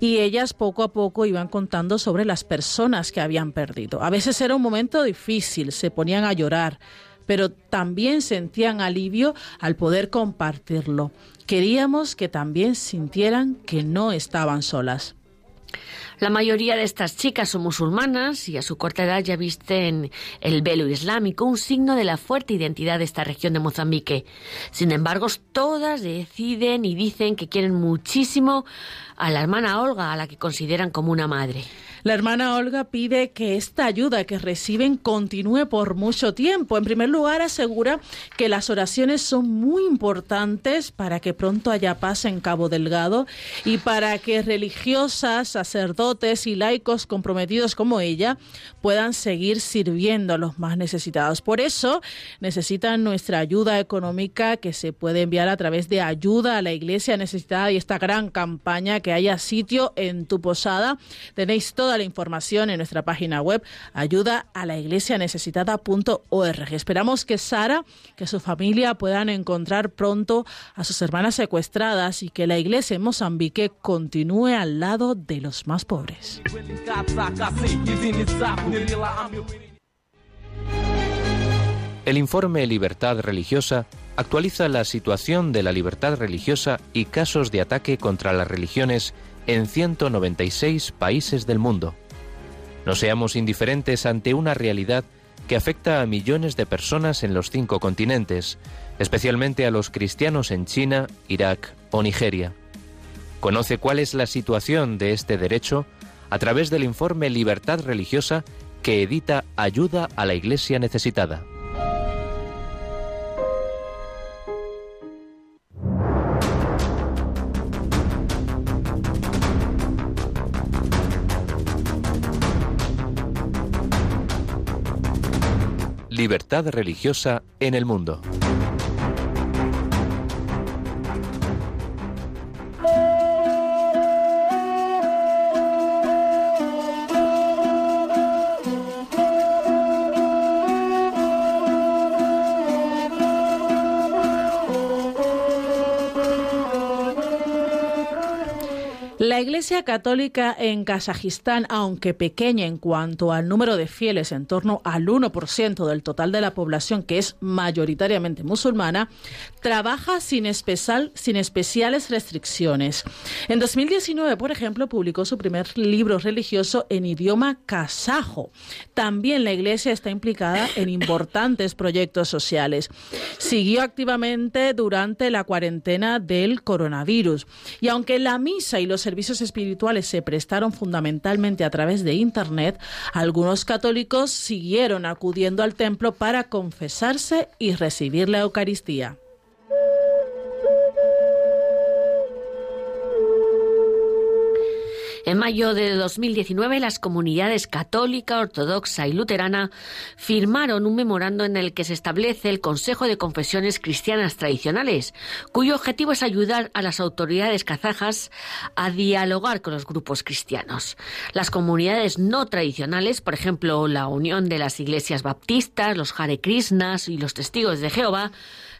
Y ellas poco a poco iban contando sobre las personas que habían perdido. A veces era un momento difícil, se ponían a llorar, pero también sentían alivio al poder compartirlo. Queríamos que también sintieran que no estaban solas. La mayoría de estas chicas son musulmanas y a su corta edad ya visten el velo islámico, un signo de la fuerte identidad de esta región de Mozambique. Sin embargo, todas deciden y dicen que quieren muchísimo a la hermana Olga, a la que consideran como una madre. La hermana Olga pide que esta ayuda que reciben continúe por mucho tiempo. En primer lugar, asegura que las oraciones son muy importantes para que pronto haya paz en Cabo Delgado y para que religiosas, sacerdotes y laicos comprometidos como ella puedan seguir sirviendo a los más necesitados. Por eso necesitan nuestra ayuda económica que se puede enviar a través de ayuda a la iglesia necesitada y esta gran campaña que haya sitio en tu posada. Tenéis toda la información en nuestra página web ayuda a la iglesia necesitada.org. Esperamos que Sara, que su familia puedan encontrar pronto a sus hermanas secuestradas y que la iglesia en Mozambique continúe al lado de los más pobres. El informe Libertad Religiosa actualiza la situación de la libertad religiosa y casos de ataque contra las religiones en 196 países del mundo. No seamos indiferentes ante una realidad que afecta a millones de personas en los cinco continentes, especialmente a los cristianos en China, Irak o Nigeria. Conoce cuál es la situación de este derecho a través del informe Libertad Religiosa que edita Ayuda a la Iglesia Necesitada. Libertad religiosa en el mundo. Iglesia Católica en Kazajistán, aunque pequeña en cuanto al número de fieles, en torno al 1% del total de la población, que es mayoritariamente musulmana, trabaja sin, especial, sin especiales restricciones. En 2019, por ejemplo, publicó su primer libro religioso en idioma kazajo. También la Iglesia está implicada en importantes proyectos sociales. Siguió activamente durante la cuarentena del coronavirus. Y aunque la misa y los servicios espirituales se prestaron fundamentalmente a través de Internet, algunos católicos siguieron acudiendo al templo para confesarse y recibir la Eucaristía. En mayo de 2019, las comunidades católica, ortodoxa y luterana firmaron un memorando en el que se establece el Consejo de Confesiones Cristianas Tradicionales, cuyo objetivo es ayudar a las autoridades kazajas a dialogar con los grupos cristianos. Las comunidades no tradicionales, por ejemplo, la Unión de las Iglesias Baptistas, los Hare Krishnas y los Testigos de Jehová,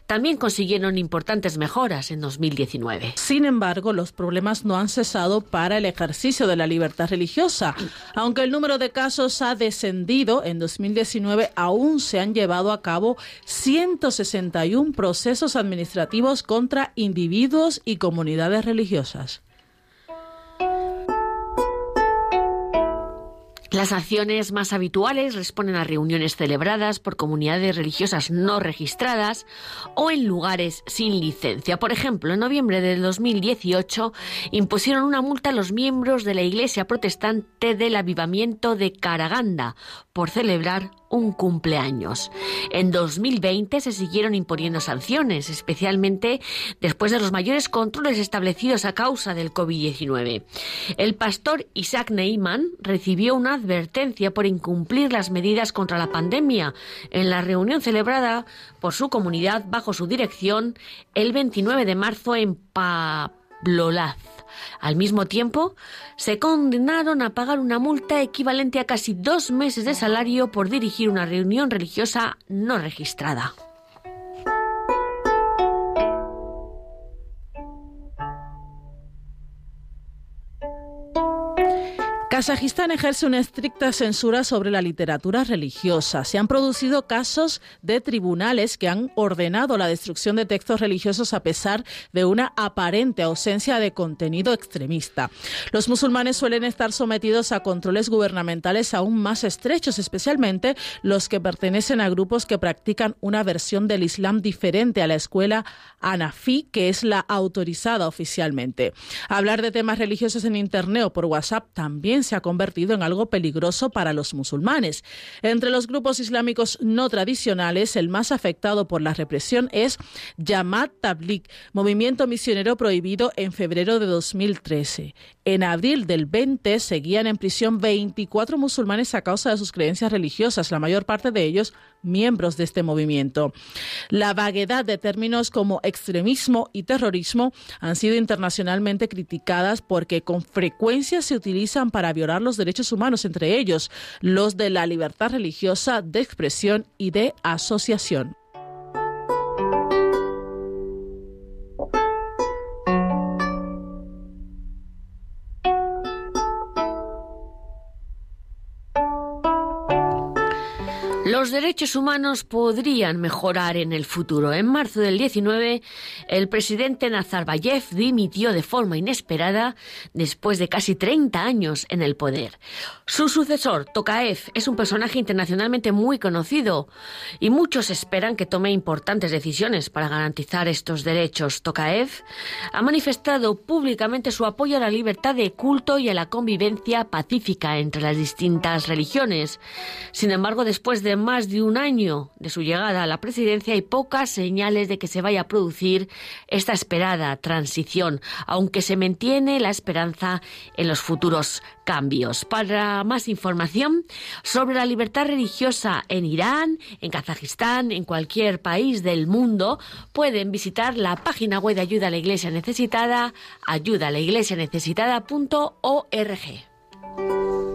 también consiguieron importantes mejoras en 2019. Sin embargo, los problemas no han cesado para el ejercicio de la libertad religiosa. Aunque el número de casos ha descendido, en 2019 aún se han llevado a cabo 161 procesos administrativos contra individuos y comunidades religiosas. Las acciones más habituales responden a reuniones celebradas por comunidades religiosas no registradas o en lugares sin licencia. Por ejemplo, en noviembre de 2018 impusieron una multa a los miembros de la Iglesia Protestante del Avivamiento de Karaganda por celebrar un cumpleaños. En 2020 se siguieron imponiendo sanciones, especialmente después de los mayores controles establecidos a causa del COVID-19. El pastor Isaac Neyman recibió una advertencia por incumplir las medidas contra la pandemia en la reunión celebrada por su comunidad bajo su dirección el 29 de marzo en Pablolaz. Al mismo tiempo, se condenaron a pagar una multa equivalente a casi dos meses de salario por dirigir una reunión religiosa no registrada. Kazajistán ejerce una estricta censura sobre la literatura religiosa. Se han producido casos de tribunales que han ordenado la destrucción de textos religiosos a pesar de una aparente ausencia de contenido extremista. Los musulmanes suelen estar sometidos a controles gubernamentales aún más estrechos, especialmente los que pertenecen a grupos que practican una versión del Islam diferente a la escuela Anafi, que es la autorizada oficialmente. Hablar de temas religiosos en Internet o por WhatsApp también se ha convertido en algo peligroso para los musulmanes. Entre los grupos islámicos no tradicionales, el más afectado por la represión es Jamaat Tabligh, movimiento misionero prohibido en febrero de 2013. En abril del 20 seguían en prisión 24 musulmanes a causa de sus creencias religiosas, la mayor parte de ellos miembros de este movimiento. La vaguedad de términos como extremismo y terrorismo han sido internacionalmente criticadas porque con frecuencia se utilizan para violar los derechos humanos, entre ellos los de la libertad religiosa, de expresión y de asociación. Derechos humanos podrían mejorar en el futuro. En marzo del 19, el presidente Nazarbayev dimitió de forma inesperada después de casi 30 años en el poder. Su sucesor, Tokaev, es un personaje internacionalmente muy conocido y muchos esperan que tome importantes decisiones para garantizar estos derechos. Tokaev ha manifestado públicamente su apoyo a la libertad de culto y a la convivencia pacífica entre las distintas religiones. Sin embargo, después de más de un año de su llegada a la presidencia hay pocas señales de que se vaya a producir esta esperada transición, aunque se mantiene la esperanza en los futuros cambios. Para más información sobre la libertad religiosa en Irán, en Kazajistán, en cualquier país del mundo, pueden visitar la página web de Ayuda a la Iglesia Necesitada, ayudalaiglesianecesitada.org.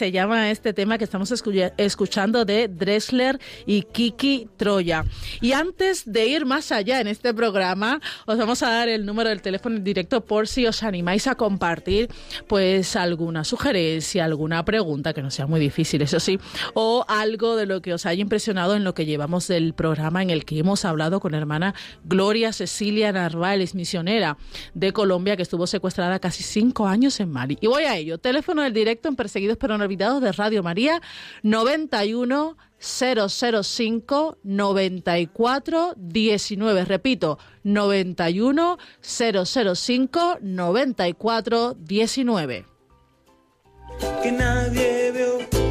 se llama este tema que estamos escuchando de Dressler y Kiki Troya. Y antes de ir más allá en este programa, os vamos a dar el número del teléfono directo por si os animáis a compartir pues alguna sugerencia, alguna pregunta, que no sea muy difícil, eso sí, o algo de lo que os haya impresionado en lo que llevamos del programa en el que hemos hablado con hermana Gloria Cecilia Narváez, misionera de Colombia, que estuvo secuestrada casi cinco años en Mali. Y voy a ello. Teléfono del directo en Perseguidos pero no olvidados de Radio María 91 005 94 19. Repito, 91 005 94 19. Que nadie vio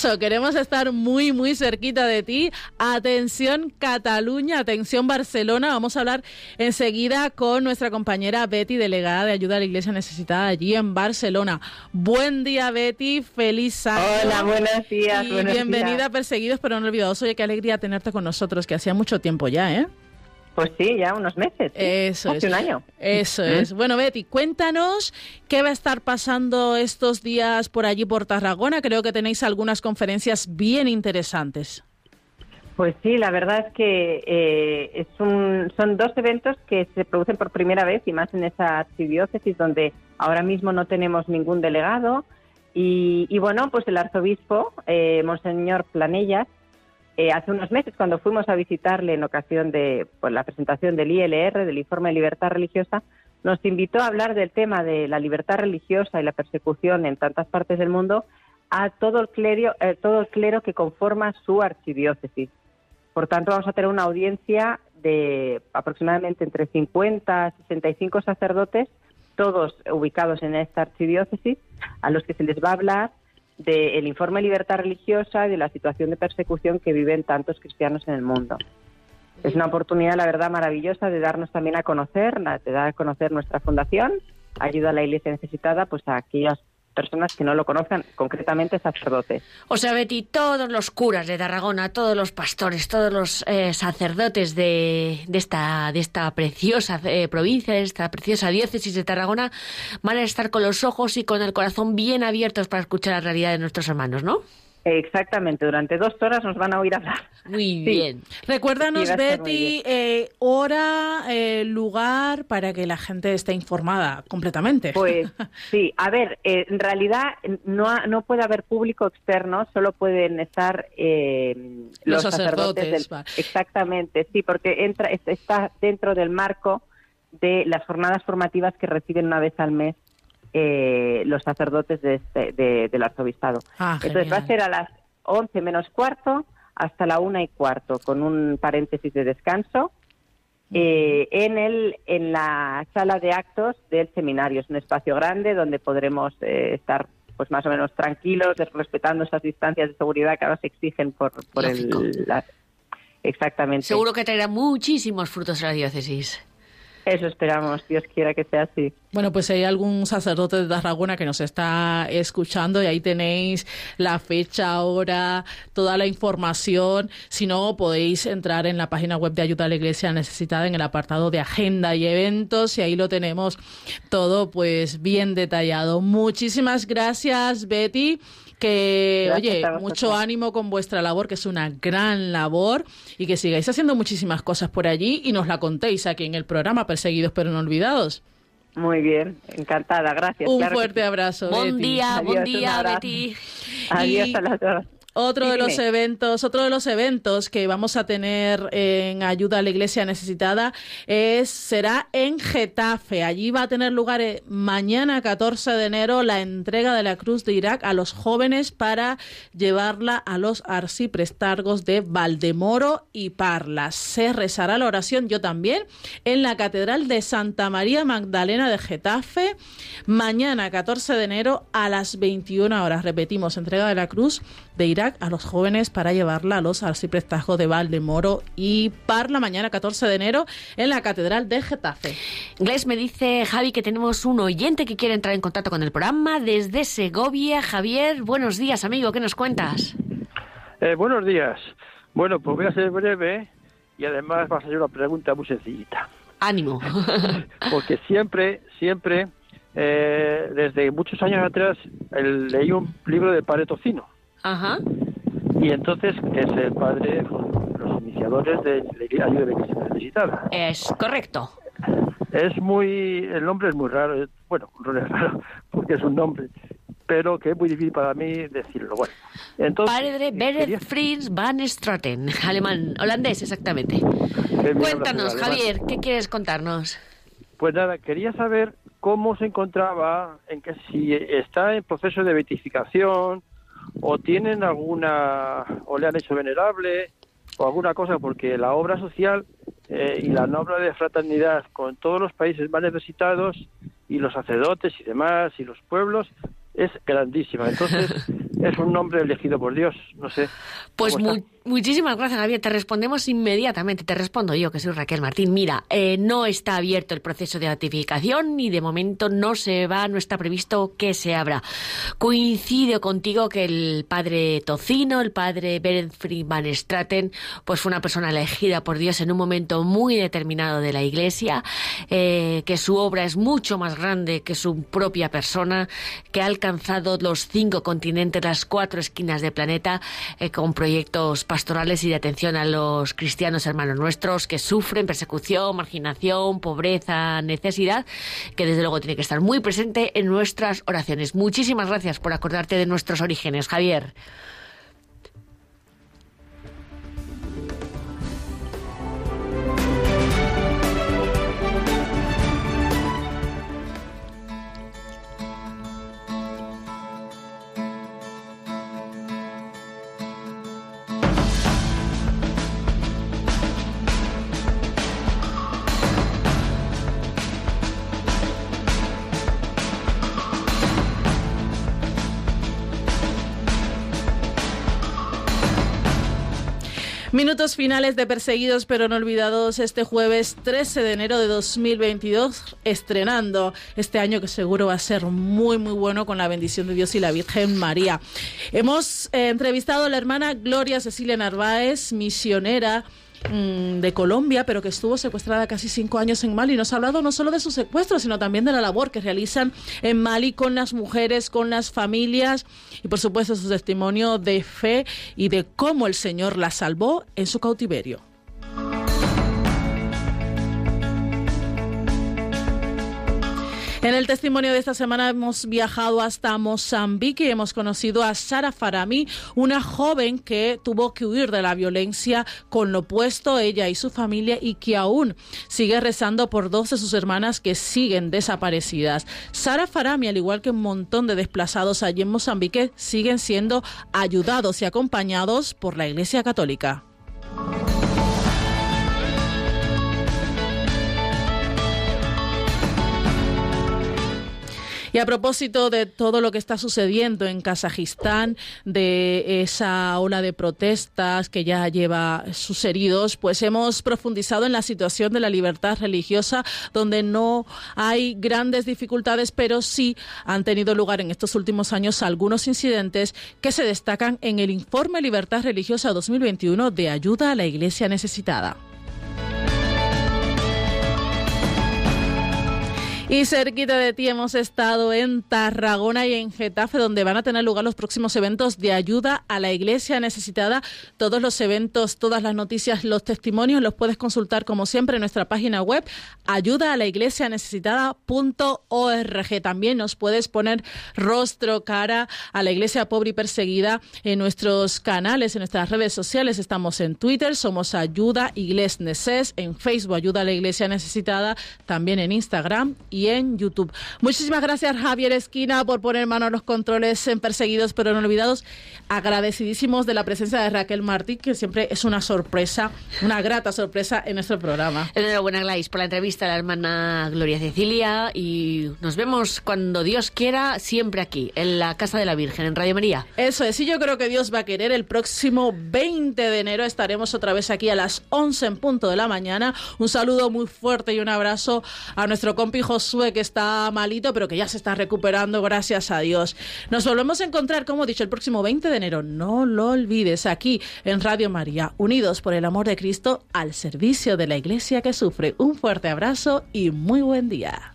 Eso, queremos estar muy, muy cerquita de ti. Atención Cataluña, atención Barcelona. Vamos a hablar enseguida con nuestra compañera Betty, delegada de ayuda a la Iglesia Necesitada allí en Barcelona. Buen día, Betty. Feliz año. Hola, buenos días. Y bienvenida a Perseguidos pero no olvidados. Oye, qué alegría tenerte con nosotros, que hacía mucho tiempo ya, ¿eh? Pues sí, ya unos meses. Eso es. un año. Eso es. Bueno, Betty, cuéntanos qué va a estar pasando estos días por allí, por Tarragona. Creo que tenéis algunas conferencias bien interesantes. Pues sí, la verdad es que eh, es un, son dos eventos que se producen por primera vez y más en esa archidiócesis donde ahora mismo no tenemos ningún delegado. Y, bueno, pues el arzobispo, eh, Monseñor Planellas, eh, hace unos meses, cuando fuimos a visitarle en ocasión de pues, la presentación del ILR, del Informe de Libertad Religiosa, nos invitó a hablar del tema de la libertad religiosa y la persecución en tantas partes del mundo a todo el clero, eh, todo el clero que conforma su archidiócesis. Por tanto, vamos a tener una audiencia de aproximadamente entre 50 y 65 sacerdotes, todos ubicados en esta archidiócesis, a los que se les va a hablar del informe libertad religiosa y de la situación de persecución que viven tantos cristianos en el mundo. Es una oportunidad, la verdad, maravillosa de darnos también a conocer, de dar a conocer nuestra fundación, ayuda a la Iglesia necesitada, pues a aquellas personas que no lo conozcan, concretamente sacerdotes. O sea, Betty, todos los curas de Tarragona, todos los pastores, todos los eh, sacerdotes de, de, esta, de esta preciosa eh, provincia, de esta preciosa diócesis de Tarragona, van a estar con los ojos y con el corazón bien abiertos para escuchar la realidad de nuestros hermanos, ¿no? Exactamente, durante dos horas nos van a oír hablar. Muy bien. Recuérdanos, Betty, eh, hora, eh, lugar, para que la gente esté informada completamente. Pues sí, a ver, eh, en realidad no, no puede haber público externo, solo pueden estar los, sacerdotes. Exactamente, sí, porque entra está dentro del marco de las jornadas formativas que reciben una vez al mes eh, los sacerdotes de este, del arzobispado. Ah, Entonces va a ser a las 11 menos cuarto hasta la una y cuarto, con un paréntesis de descanso. Eh, en el en la sala de actos del seminario es un espacio grande donde podremos eh, estar pues más o menos tranquilos respetando esas distancias de seguridad que ahora se exigen por, por el exactamente seguro que traerá muchísimos frutos a la diócesis eso esperamos, Dios quiera que sea así. Bueno, pues hay algún sacerdote de Tarragona que nos está escuchando y ahí tenéis la fecha, hora, toda la información. Si no, podéis entrar en la página web de Ayuda a la Iglesia Necesitada en el apartado de Agenda y Eventos y ahí lo tenemos todo pues bien detallado. Muchísimas gracias, Betty que, oye, mucho ánimo con vuestra labor, que es una gran labor, y que sigáis haciendo muchísimas cosas por allí y nos la contéis aquí en el programa Perseguidos pero no olvidados. Muy bien, encantada, gracias. Un fuerte abrazo. Buen día, buen día, Betty. Adiós a las dos. Otro de los eventos, otro de los eventos que vamos a tener en ayuda a la Iglesia necesitada es será en Getafe. Allí va a tener lugar eh, mañana 14 de enero la entrega de la Cruz de Irak a los jóvenes para llevarla a los arciprestargos de Valdemoro y Parla. Se rezará la oración yo también en la Catedral de Santa María Magdalena de Getafe mañana 14 de enero a las 21 horas. Repetimos, entrega de la Cruz de Irak a los jóvenes para llevarla a los arciprestazgos de Valdemoro y Parla mañana 14 de enero en la Catedral de Getafe. Gles me dice Javi que tenemos un oyente que quiere entrar en contacto con el programa desde Segovia. Javier, buenos días amigo, ¿qué nos cuentas? Eh, buenos días. Bueno, pues voy a ser breve y además va a ser una pregunta muy sencillita. Ánimo. Porque siempre, siempre, eh, desde muchos años atrás, el, leí un libro de Padre Tocino. Ajá. Y entonces es el padre, los iniciadores de la ayuda de la iglesia necesitada. Es correcto. Es muy, el nombre es muy raro, bueno, no es raro porque es un nombre, pero que es muy difícil para mí decirlo. Bueno, entonces, Padre Beret Fritz van Straten, alemán, holandés exactamente. Cuéntanos, Javier, ¿qué quieres contarnos? Pues nada, quería saber cómo se encontraba, en que si está en proceso de beatificación, o tienen alguna, o le han hecho venerable, o alguna cosa, porque la obra social eh, y la obra de fraternidad con todos los países más necesitados y los sacerdotes y demás y los pueblos es grandísima. Entonces, es un nombre elegido por Dios, no sé. Pues muchísimas gracias, Javier. Te respondemos inmediatamente. Te respondo yo, que soy Raquel Martín. Mira, eh, no está abierto el proceso de ratificación y de momento no se va, no está previsto que se abra. Coincido contigo que el padre Tocino, el padre Berenfried van Straten, pues fue una persona elegida por Dios en un momento muy determinado de la Iglesia, eh, que su obra es mucho más grande que su propia persona, que ha alcanzado los cinco continentes, las cuatro esquinas del planeta, eh, con proyectos pastorales y de atención a los cristianos hermanos nuestros que sufren persecución, marginación, pobreza, necesidad, que desde luego tiene que estar muy presente en nuestras oraciones. Muchísimas gracias por acordarte de nuestros orígenes, Javier. Minutos finales de Perseguidos pero no olvidados este jueves 13 de enero de 2022, estrenando este año que seguro va a ser muy muy bueno con la bendición de Dios y la Virgen María. Hemos eh, entrevistado a la hermana Gloria Cecilia Narváez, misionera Mm, de Colombia, pero que estuvo secuestrada casi cinco años en Mali. Nos ha hablado no solo de su secuestro, sino también de la labor que realizan en Mali con las mujeres, con las familias y por supuesto su testimonio de fe y de cómo el Señor la salvó en su cautiverio. En el testimonio de esta semana hemos viajado hasta Mozambique y hemos conocido a Sara Farami, una joven que tuvo que huir de la violencia con lo opuesto, ella y su familia, y que aún sigue rezando por dos de sus hermanas que siguen desaparecidas. Sara Farami, al igual que un montón de desplazados allí en Mozambique, siguen siendo ayudados y acompañados por la Iglesia Católica. Y a propósito de todo lo que está sucediendo en Kazajistán, de esa ola de protestas que ya lleva sus heridos, pues hemos profundizado en la situación de la libertad religiosa, donde no hay grandes dificultades, pero sí han tenido lugar en estos últimos años algunos incidentes que se destacan en el informe Libertad Religiosa 2021 de ayuda a la Iglesia necesitada. Y cerquita de ti hemos estado en Tarragona y en Getafe, donde van a tener lugar los próximos eventos de ayuda a la iglesia necesitada. Todos los eventos, todas las noticias, los testimonios los puedes consultar como siempre en nuestra página web ayuda a la iglesia necesitada.org. También nos puedes poner rostro, cara a la iglesia pobre y perseguida en nuestros canales, en nuestras redes sociales. Estamos en Twitter, somos Ayuda Iglesia Neces, en Facebook Ayuda a la Iglesia Necesitada, también en Instagram y en YouTube. Muchísimas gracias Javier Esquina por poner mano a los controles en Perseguidos pero no olvidados. Agradecidísimos de la presencia de Raquel Martí, que siempre es una sorpresa, una grata sorpresa en nuestro programa. Enhorabuena Gladys por la entrevista a la hermana Gloria Cecilia y nos vemos cuando Dios quiera siempre aquí, en la Casa de la Virgen, en Radio María. Eso es, y yo creo que Dios va a querer. El próximo 20 de enero estaremos otra vez aquí a las 11 en punto de la mañana. Un saludo muy fuerte y un abrazo a nuestro compi José que está malito, pero que ya se está recuperando, gracias a Dios. Nos volvemos a encontrar, como he dicho, el próximo 20 de enero. No lo olvides, aquí en Radio María, unidos por el amor de Cristo al servicio de la iglesia que sufre. Un fuerte abrazo y muy buen día.